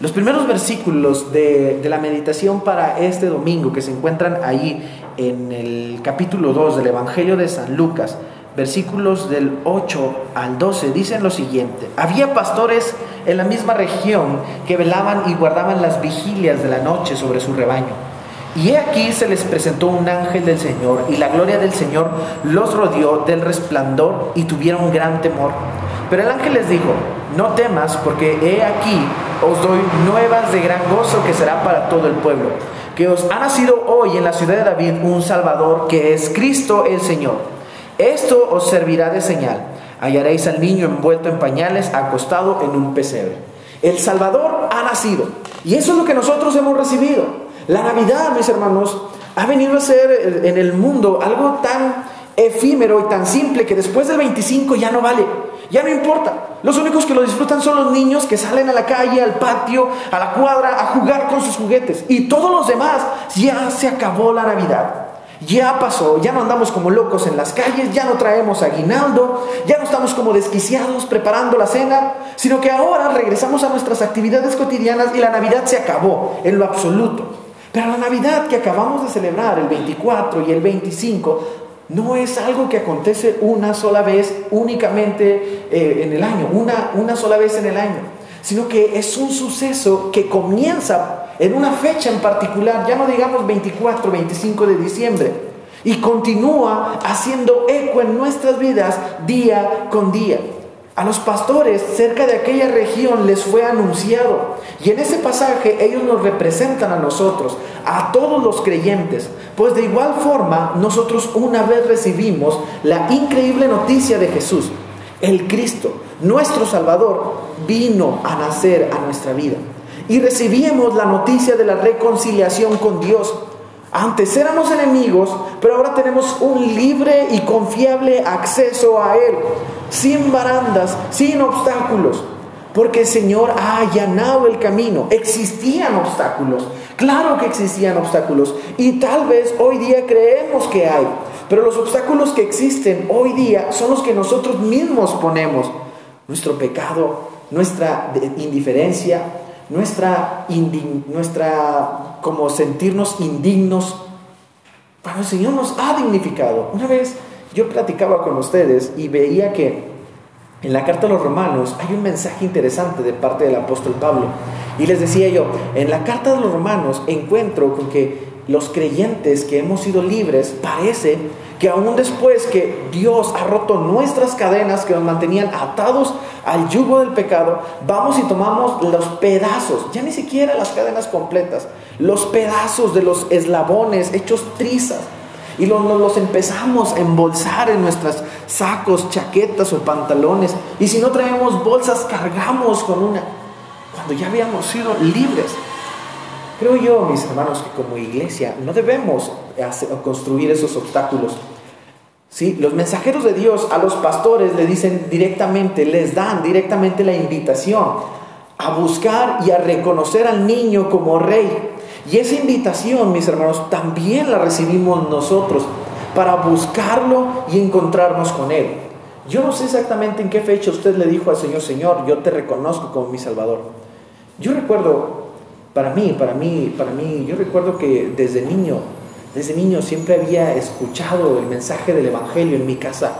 Los primeros versículos de, de, la meditación para este domingo que se encuentran ahí en el capítulo 2 del Evangelio de San Lucas, versículos del 8 al 12, dicen lo siguiente. Había pastores en la misma región que velaban y guardaban las vigilias de la noche sobre su rebaño. Y he aquí se les presentó un ángel del Señor y la gloria del Señor los rodeó del resplandor y tuvieron gran temor. Pero el ángel les dijo, no temas porque he aquí os doy nuevas de gran gozo que será para todo el pueblo, que os ha nacido hoy en la ciudad de David un Salvador que es Cristo el Señor. Esto os servirá de señal. Hallaréis al niño envuelto en pañales, acostado en un pesebre. El Salvador ha nacido. Y eso es lo que nosotros hemos recibido. La Navidad, mis hermanos, ha venido a ser en el mundo algo tan efímero y tan simple que después del 25 ya no vale, ya no importa. Los únicos que lo disfrutan son los niños que salen a la calle, al patio, a la cuadra, a jugar con sus juguetes. Y todos los demás, ya se acabó la Navidad. Ya pasó, ya no andamos como locos en las calles, ya no traemos aguinaldo, ya no estamos como desquiciados preparando la cena, sino que ahora regresamos a nuestras actividades cotidianas y la Navidad se acabó en lo absoluto. Pero la Navidad que acabamos de celebrar, el 24 y el 25, no es algo que acontece una sola vez únicamente eh, en el año, una, una sola vez en el año, sino que es un suceso que comienza en una fecha en particular, ya no digamos 24, 25 de diciembre, y continúa haciendo eco en nuestras vidas día con día. A los pastores cerca de aquella región les fue anunciado. Y en ese pasaje ellos nos representan a nosotros, a todos los creyentes. Pues de igual forma nosotros una vez recibimos la increíble noticia de Jesús. El Cristo, nuestro Salvador, vino a nacer a nuestra vida. Y recibimos la noticia de la reconciliación con Dios. Antes éramos enemigos, pero ahora tenemos un libre y confiable acceso a Él sin barandas, sin obstáculos, porque el Señor ha allanado el camino. Existían obstáculos, claro que existían obstáculos, y tal vez hoy día creemos que hay, pero los obstáculos que existen hoy día son los que nosotros mismos ponemos. Nuestro pecado, nuestra indiferencia, nuestra, nuestra como sentirnos indignos. Pero el Señor nos ha dignificado. Una vez yo platicaba con ustedes y veía que en la carta a los romanos hay un mensaje interesante de parte del apóstol Pablo. Y les decía yo, en la carta de los romanos encuentro con que los creyentes que hemos sido libres parece que aún después que Dios ha roto nuestras cadenas que nos mantenían atados al yugo del pecado, vamos y tomamos los pedazos, ya ni siquiera las cadenas completas, los pedazos de los eslabones hechos trizas y los, los, empezamos a embolsar en nuestros sacos, chaquetas o pantalones. Y si no traemos bolsas, cargamos con una. Cuando ya habíamos sido libres. Creo yo, mis hermanos, que como iglesia no debemos construir esos obstáculos. ¿Sí? Los mensajeros de Dios a los pastores le dicen directamente, les dan directamente la invitación a buscar y a reconocer al niño como rey y esa invitación, mis hermanos, también la recibimos nosotros para buscarlo y encontrarnos con Él. Yo no sé exactamente en qué fecha usted le dijo al Señor, Señor, yo te reconozco como mi Salvador. Yo recuerdo, para mí, para mí, para mí, yo recuerdo que desde niño, desde niño siempre había escuchado el mensaje del Evangelio en mi casa.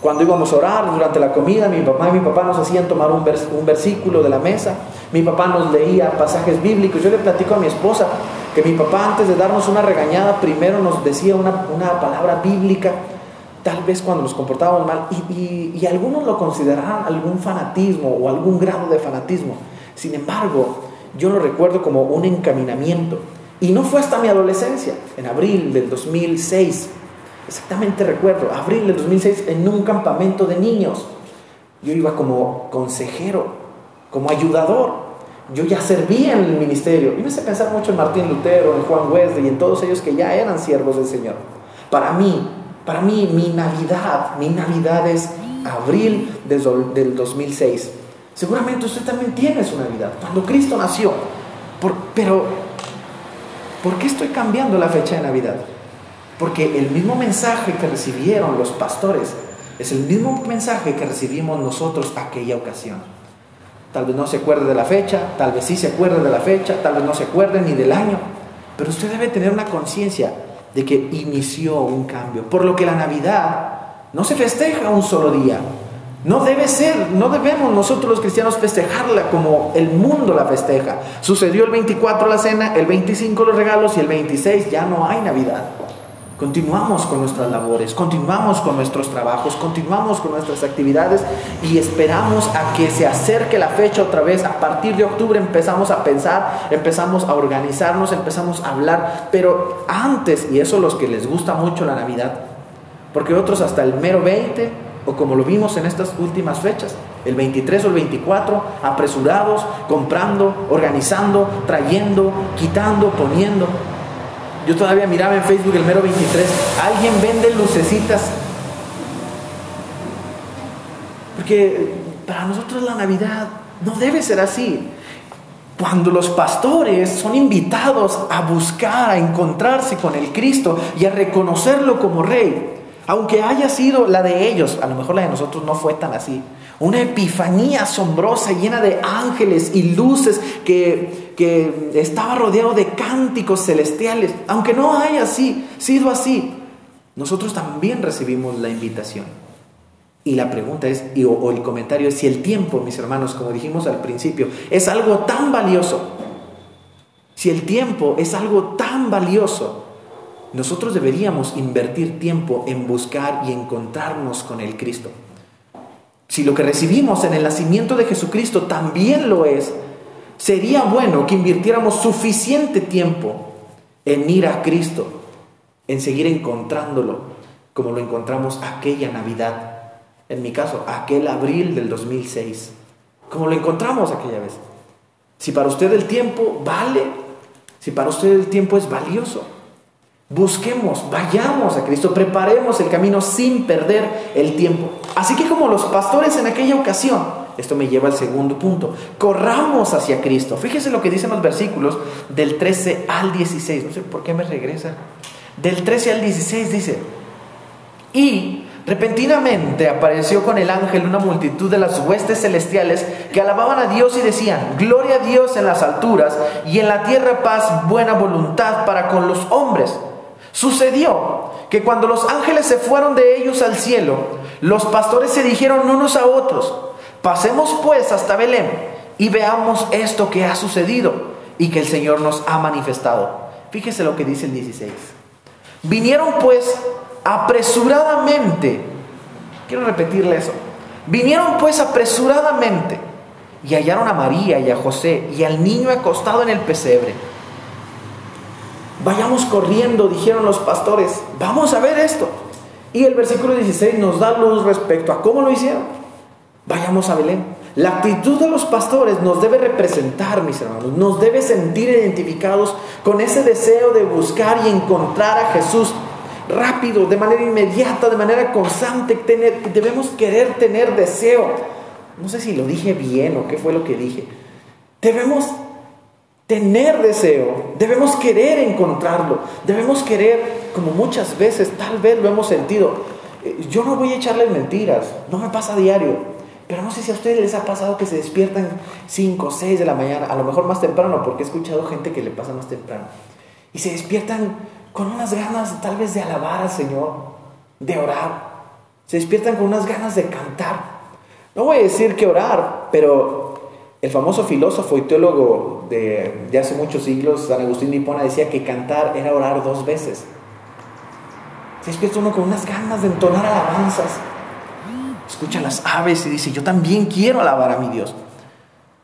Cuando íbamos a orar durante la comida, mi mamá y mi papá nos hacían tomar un, un versículo de la mesa mi papá nos leía pasajes bíblicos. Yo le platico a mi esposa que mi papá antes de darnos una regañada, primero nos decía una, palabra bíblica, tal vez cuando nos comportábamos mal, y, y algunos lo considerarán algún fanatismo o algún grado de fanatismo. Sin embargo, yo lo recuerdo como un encaminamiento. Y no fue hasta mi adolescencia, en abril del 2006, exactamente recuerdo, abril del 2006, en un campamento de niños. Yo iba como consejero como ayudador. Yo ya servía en el ministerio. Y me hace pensar mucho en Martín Lutero, en Juan Wesley y en todos ellos que ya eran siervos del Señor. Para mí, para mí, mi Navidad, mi Navidad es abril del 2006. Seguramente usted también tiene su Navidad, cuando Cristo nació. pero, ¿por qué estoy cambiando la fecha de Navidad? Porque el mismo mensaje que recibieron los pastores es el mismo mensaje que recibimos nosotros aquella ocasión. tal vez no se acuerde de la fecha, tal vez sí se acuerde de la fecha, tal vez no se acuerde ni del año, pero usted debe tener una conciencia de que inició un cambio, por lo que la Navidad no se festeja un solo día, no debe ser, no debemos nosotros los cristianos festejarla como el mundo la festeja. Sucedió el 24 la cena, el 25 los regalos y el 26 ya no hay Navidad. Continuamos con nuestras labores, continuamos con nuestros trabajos, continuamos con nuestras actividades y esperamos a que se acerque la fecha otra vez. A partir de octubre empezamos a pensar, empezamos a organizarnos, empezamos a hablar, pero antes, y eso los que les gusta mucho la Navidad, porque otros hasta el mero 20 o como lo vimos en estas últimas fechas, el 23 o el 24, apresurados, comprando, organizando, trayendo, quitando, poniendo. Yo todavía miraba en Facebook el mero 23, alguien vende lucecitas. Porque para nosotros la Navidad no debe ser así. Cuando los pastores son invitados a buscar, a encontrarse con el Cristo y a reconocerlo como Rey, aunque haya sido la de ellos, a lo mejor la de nosotros no fue tan así. Una epifanía asombrosa, llena de ángeles y luces, que, que estaba rodeado de cánticos celestiales. Aunque no haya así, sido así, nosotros también recibimos la invitación. Y la pregunta es, o, o el comentario es, si el tiempo, mis hermanos, como dijimos al principio, es algo tan valioso, si el tiempo es algo tan valioso, nosotros deberíamos invertir tiempo en buscar y encontrarnos con el Cristo. Si lo que recibimos en el nacimiento de Jesucristo también lo es, sería bueno que invirtiéramos suficiente tiempo en ir a Cristo, en seguir encontrándolo, como lo encontramos aquella Navidad. En mi caso, aquel abril del 2006, como lo encontramos aquella vez. Si para usted el tiempo vale, si para usted el tiempo es valioso, Busquemos, vayamos a Cristo, preparemos el camino sin perder el tiempo. Así que como los pastores en aquella ocasión, esto me lleva al segundo punto, corramos hacia Cristo. Fíjese lo que dicen los versículos del 13 al 16. No sé por qué me regresa. Del 13 al 16 dice, y repentinamente apareció con el ángel una multitud de las huestes celestiales que alababan a Dios y decían, gloria a Dios en las alturas y en la tierra paz, buena voluntad para con los hombres. Sucedió que cuando los ángeles se fueron de ellos al cielo, los pastores se dijeron unos a otros, pasemos pues hasta Belén y veamos esto que ha sucedido y que el Señor nos ha manifestado. Fíjese lo que dice el 16. Vinieron pues apresuradamente, quiero repetirle eso, vinieron pues apresuradamente y hallaron a María y a José y al niño acostado en el pesebre. Vayamos corriendo, dijeron los pastores, vamos a ver esto. Y el versículo 16 nos da luz respecto a cómo lo hicieron. Vayamos a Belén. La actitud de los pastores nos debe representar, mis hermanos, nos debe sentir identificados con ese deseo de buscar y encontrar a Jesús rápido, de manera inmediata, de manera constante. Tener, debemos querer tener deseo. No sé si lo dije bien o qué fue lo que dije. Debemos tener deseo, debemos querer encontrarlo, debemos querer, como muchas veces tal vez lo hemos sentido, eh, yo no voy a echarles mentiras, no me pasa a diario, pero no sé si a ustedes les ha pasado que se despiertan 5 o 6 de la mañana, a lo mejor más temprano, porque he escuchado gente que le pasa más temprano, y se despiertan con unas ganas tal vez de alabar al Señor, de orar, se despiertan con unas ganas de cantar. No voy a decir que orar, pero el famoso filósofo y teólogo de, hace muchos siglos, San Agustín de Hipona, decía que cantar era orar dos veces. Se despierta uno con unas ganas de entonar alabanzas. Escucha las aves y dice, yo también quiero alabar a mi Dios.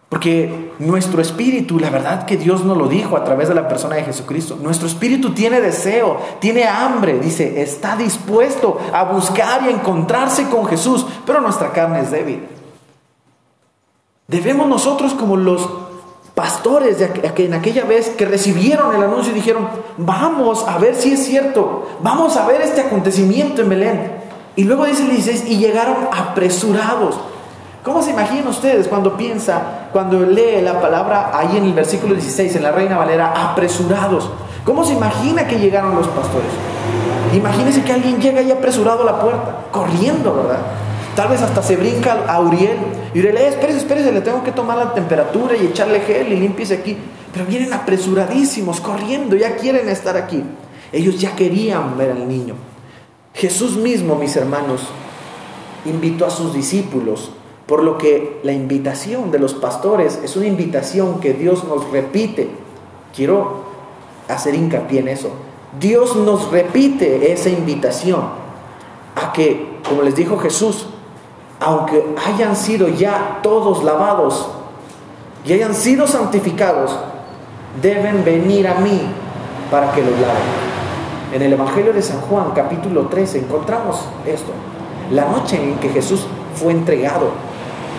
Porque nuestro espíritu, la verdad que Dios nos lo dijo a través de la persona de Jesucristo, nuestro espíritu tiene deseo, tiene hambre, dice, está dispuesto a buscar y a encontrarse con Jesús, pero nuestra carne es débil. Debemos nosotros como los pastores de en aquella vez que recibieron el anuncio y dijeron, vamos a ver si es cierto, vamos a ver este acontecimiento en Belén. Y luego dice el 16, y llegaron apresurados. ¿Cómo se imaginan ustedes cuando piensa, cuando lee la palabra ahí en el versículo 16, en la Reina Valera, apresurados? ¿Cómo se imagina que llegaron los pastores? Imagínense que alguien llega ahí apresurado a la puerta, corriendo, ¿verdad? Tal vez hasta se brinca a Uriel Y yo le espérese, espérese, le tengo que tomar la temperatura y echarle gel y limpiese aquí. Pero vienen apresuradísimos, corriendo, ya quieren estar aquí. Ellos ya querían ver al niño. Jesús mismo, mis hermanos, invitó a sus discípulos, por lo que la invitación de los pastores es una invitación que Dios nos repite. Quiero hacer hincapié en eso. Dios nos repite esa invitación a que, como les dijo Jesús, aunque hayan sido ya todos lavados y hayan sido santificados, deben venir a mí para que los laven. En el Evangelio de San Juan, capítulo 13, encontramos esto. La noche en que Jesús fue entregado,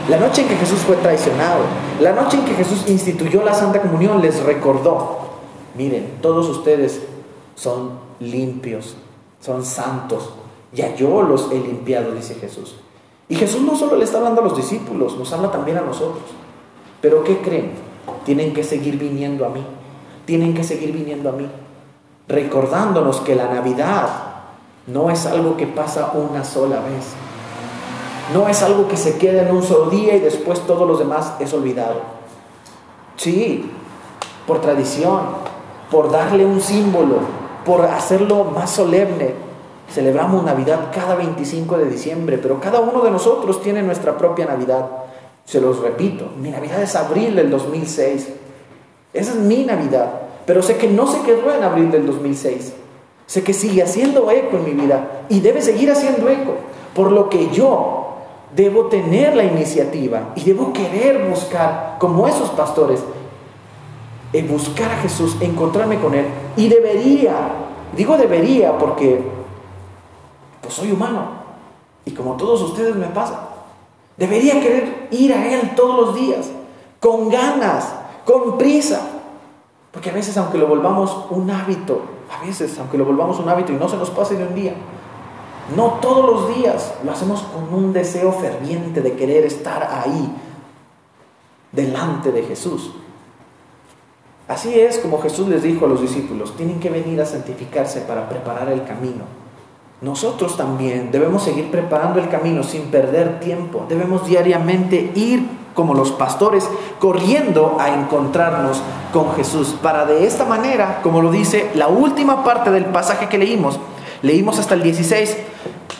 la noche en que Jesús fue traicionado, la noche en que Jesús instituyó la Santa Comunión, les recordó, miren, todos ustedes son limpios, son santos, ya yo los he limpiado, dice Jesús. Y Jesús no solo le está hablando a los discípulos, nos habla también a nosotros. Pero ¿qué creen? Tienen que seguir viniendo a mí, tienen que seguir viniendo a mí recordándonos que la Navidad no es algo que pasa una sola vez. No es algo que se queda en un solo día y después todos los demás es olvidado. Sí, por tradición, por darle un símbolo, por hacerlo más solemne. Celebramos Navidad cada 25 de diciembre, pero cada uno de nosotros tiene nuestra propia Navidad. Se los repito, mi Navidad es abril del 2006. Esa es mi Navidad. Pero sé que no se quedó en abril del 2006. Sé que sigue haciendo eco en mi vida y debe seguir haciendo eco. Por lo que yo debo tener la iniciativa y debo querer buscar, como esos pastores, en buscar a Jesús, encontrarme con Él. Y debería, digo debería porque pues soy humano. Y como todos ustedes me pasa. Debería querer ir a Él todos los días, con ganas, con prisa. Porque a veces, aunque lo volvamos un hábito, a veces, aunque lo volvamos un hábito y no se nos pase de un día, no todos los días lo hacemos con un deseo ferviente de querer estar ahí, delante de Jesús. Así es como Jesús les dijo a los discípulos, tienen que venir a santificarse para preparar el camino. Nosotros también debemos seguir preparando el camino sin perder tiempo. Debemos diariamente ir como los pastores, corriendo a encontrarnos con Jesús, para de esta manera, como lo dice la última parte del pasaje que leímos, leímos hasta el 16,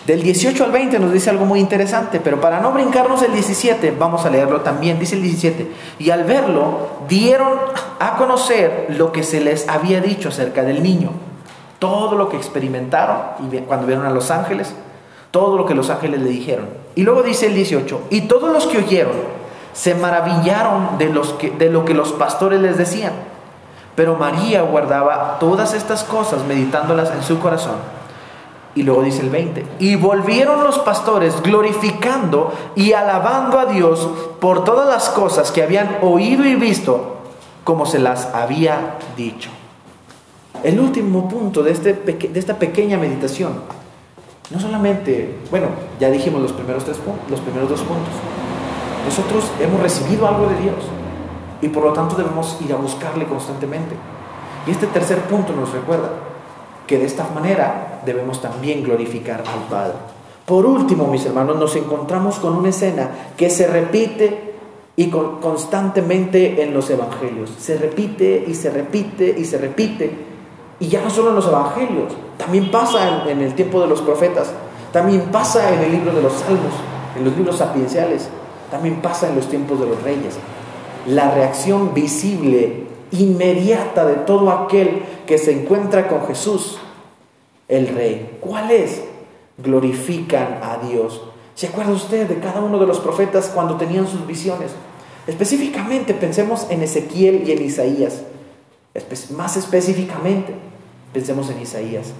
del 18 al 20 nos dice algo muy interesante, pero para no brincarnos el 17, vamos a leerlo también, dice el 17, y al verlo dieron a conocer lo que se les había dicho acerca del niño, todo lo que experimentaron y cuando vieron a los ángeles, todo lo que los ángeles le dijeron. Y luego dice el 18, y todos los que oyeron, se maravillaron de, los que, de lo que los pastores les decían. Pero María guardaba todas estas cosas meditándolas en su corazón. Y luego dice el 20, y volvieron los pastores glorificando y alabando a Dios por todas las cosas que habían oído y visto, como se las había dicho. El último punto de, este, de esta pequeña meditación, no solamente, bueno, ya dijimos los primeros, tres, los primeros dos puntos, nosotros hemos recibido algo de Dios y por lo tanto debemos ir a buscarle constantemente. Y este tercer punto nos recuerda que de esta manera debemos también glorificar al Padre. Por último, mis hermanos, nos encontramos con una escena que se repite y constantemente en los evangelios. Se repite y se repite y se repite. Y ya no solo en los evangelios, también pasa en, en el tiempo de los profetas, también pasa en el libro de los salmos, en los libros sapienciales. También pasa en los tiempos de los reyes. La reacción visible, inmediata de todo aquel que se encuentra con Jesús, el rey. ¿Cuál es? Glorifican a Dios. ¿Se acuerda usted de cada uno de los profetas cuando tenían sus visiones? Específicamente pensemos en Ezequiel y en Isaías. Más específicamente, pensemos en Isaías.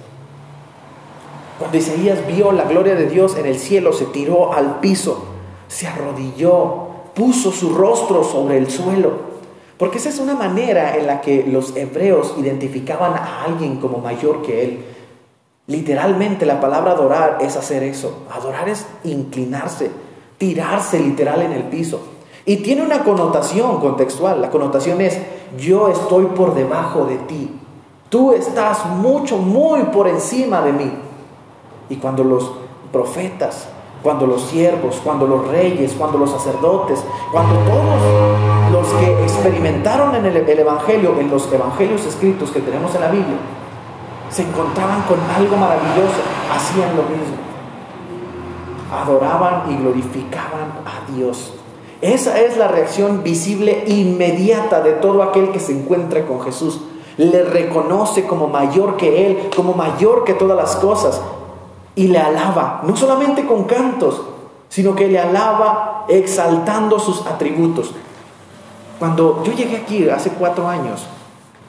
Cuando Isaías vio la gloria de Dios en el cielo, se tiró al piso se arrodilló, puso su rostro sobre el suelo. Porque esa es una manera en la que los hebreos identificaban a alguien como mayor que él. Literalmente la palabra adorar es hacer eso. Adorar es inclinarse, tirarse literal en el piso. Y tiene una connotación contextual. La connotación es, yo estoy por debajo de ti. Tú estás mucho, muy por encima de mí. Y cuando los profetas cuando los siervos, cuando los reyes, cuando los sacerdotes, cuando todos los que experimentaron en el, Evangelio, en los Evangelios escritos que tenemos en la Biblia, se encontraban con algo maravilloso, hacían lo mismo. Adoraban y glorificaban a Dios. Esa es la reacción visible inmediata de todo aquel que se encuentra con Jesús. Le reconoce como mayor que Él, como mayor que todas las cosas y le alaba, no solamente con cantos, sino que le alaba exaltando sus atributos. Cuando yo llegué aquí hace cuatro años,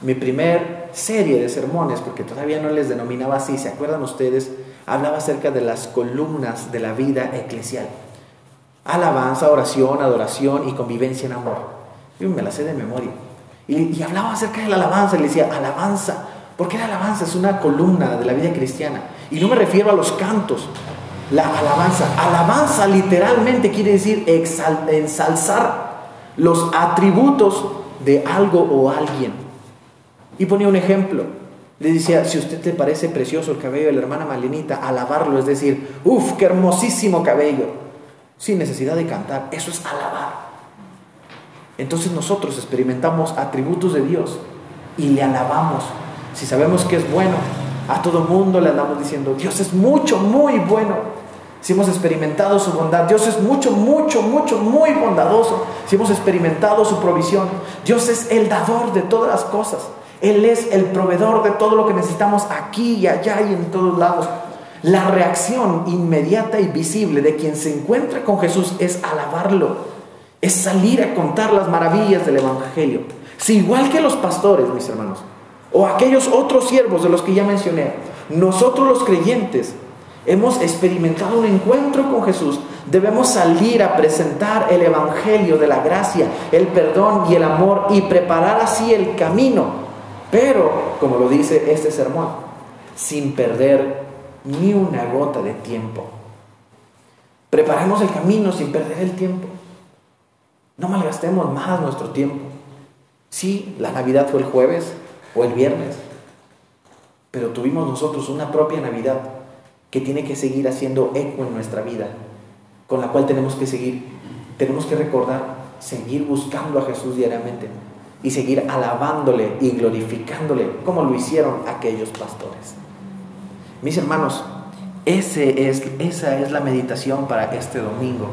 mi primer serie de sermones, porque todavía no les denominaba así, ¿se acuerdan ustedes? Hablaba acerca de las columnas de la vida eclesial. Alabanza, oración, adoración y convivencia en amor. Yo me la sé de memoria. Y, hablaba acerca de la alabanza, y le decía, alabanza, porque la alabanza es una columna de la vida cristiana. Y no me refiero a los cantos, la alabanza. Alabanza literalmente quiere decir ensalzar los atributos de algo o alguien. Y ponía un ejemplo. Le decía, si usted te parece precioso el cabello de la hermana Malinita, alabarlo es decir, uff, qué hermosísimo cabello, sin necesidad de cantar. Eso es alabar. Entonces nosotros experimentamos atributos de Dios y le alabamos si sabemos que es bueno, a todo mundo le andamos diciendo, Dios es mucho, muy bueno. Si hemos experimentado su bondad, Dios es mucho, mucho, mucho, muy bondadoso. Si hemos experimentado su provisión, Dios es el dador de todas las cosas. Él es el proveedor de todo lo que necesitamos aquí y allá y en todos lados. La reacción inmediata y visible de quien se encuentra con Jesús es alabarlo, es salir a contar las maravillas del Evangelio. Si igual que los pastores, mis hermanos, o aquellos otros siervos de los que ya mencioné, nosotros los creyentes hemos experimentado un encuentro con Jesús, debemos salir a presentar el Evangelio de la gracia, el perdón y el amor y preparar así el camino, pero, como lo dice este sermón, sin perder ni una gota de tiempo. Preparemos el camino sin perder el tiempo. No malgastemos más nuestro tiempo. Sí, la Navidad fue el jueves, o el viernes. Pero tuvimos nosotros una propia Navidad que tiene que seguir haciendo eco en nuestra vida, con la cual tenemos que seguir. Tenemos que recordar, seguir buscando a Jesús diariamente y seguir alabándole y glorificándole como lo hicieron aquellos pastores. Mis hermanos, ese es, esa es la meditación para este domingo.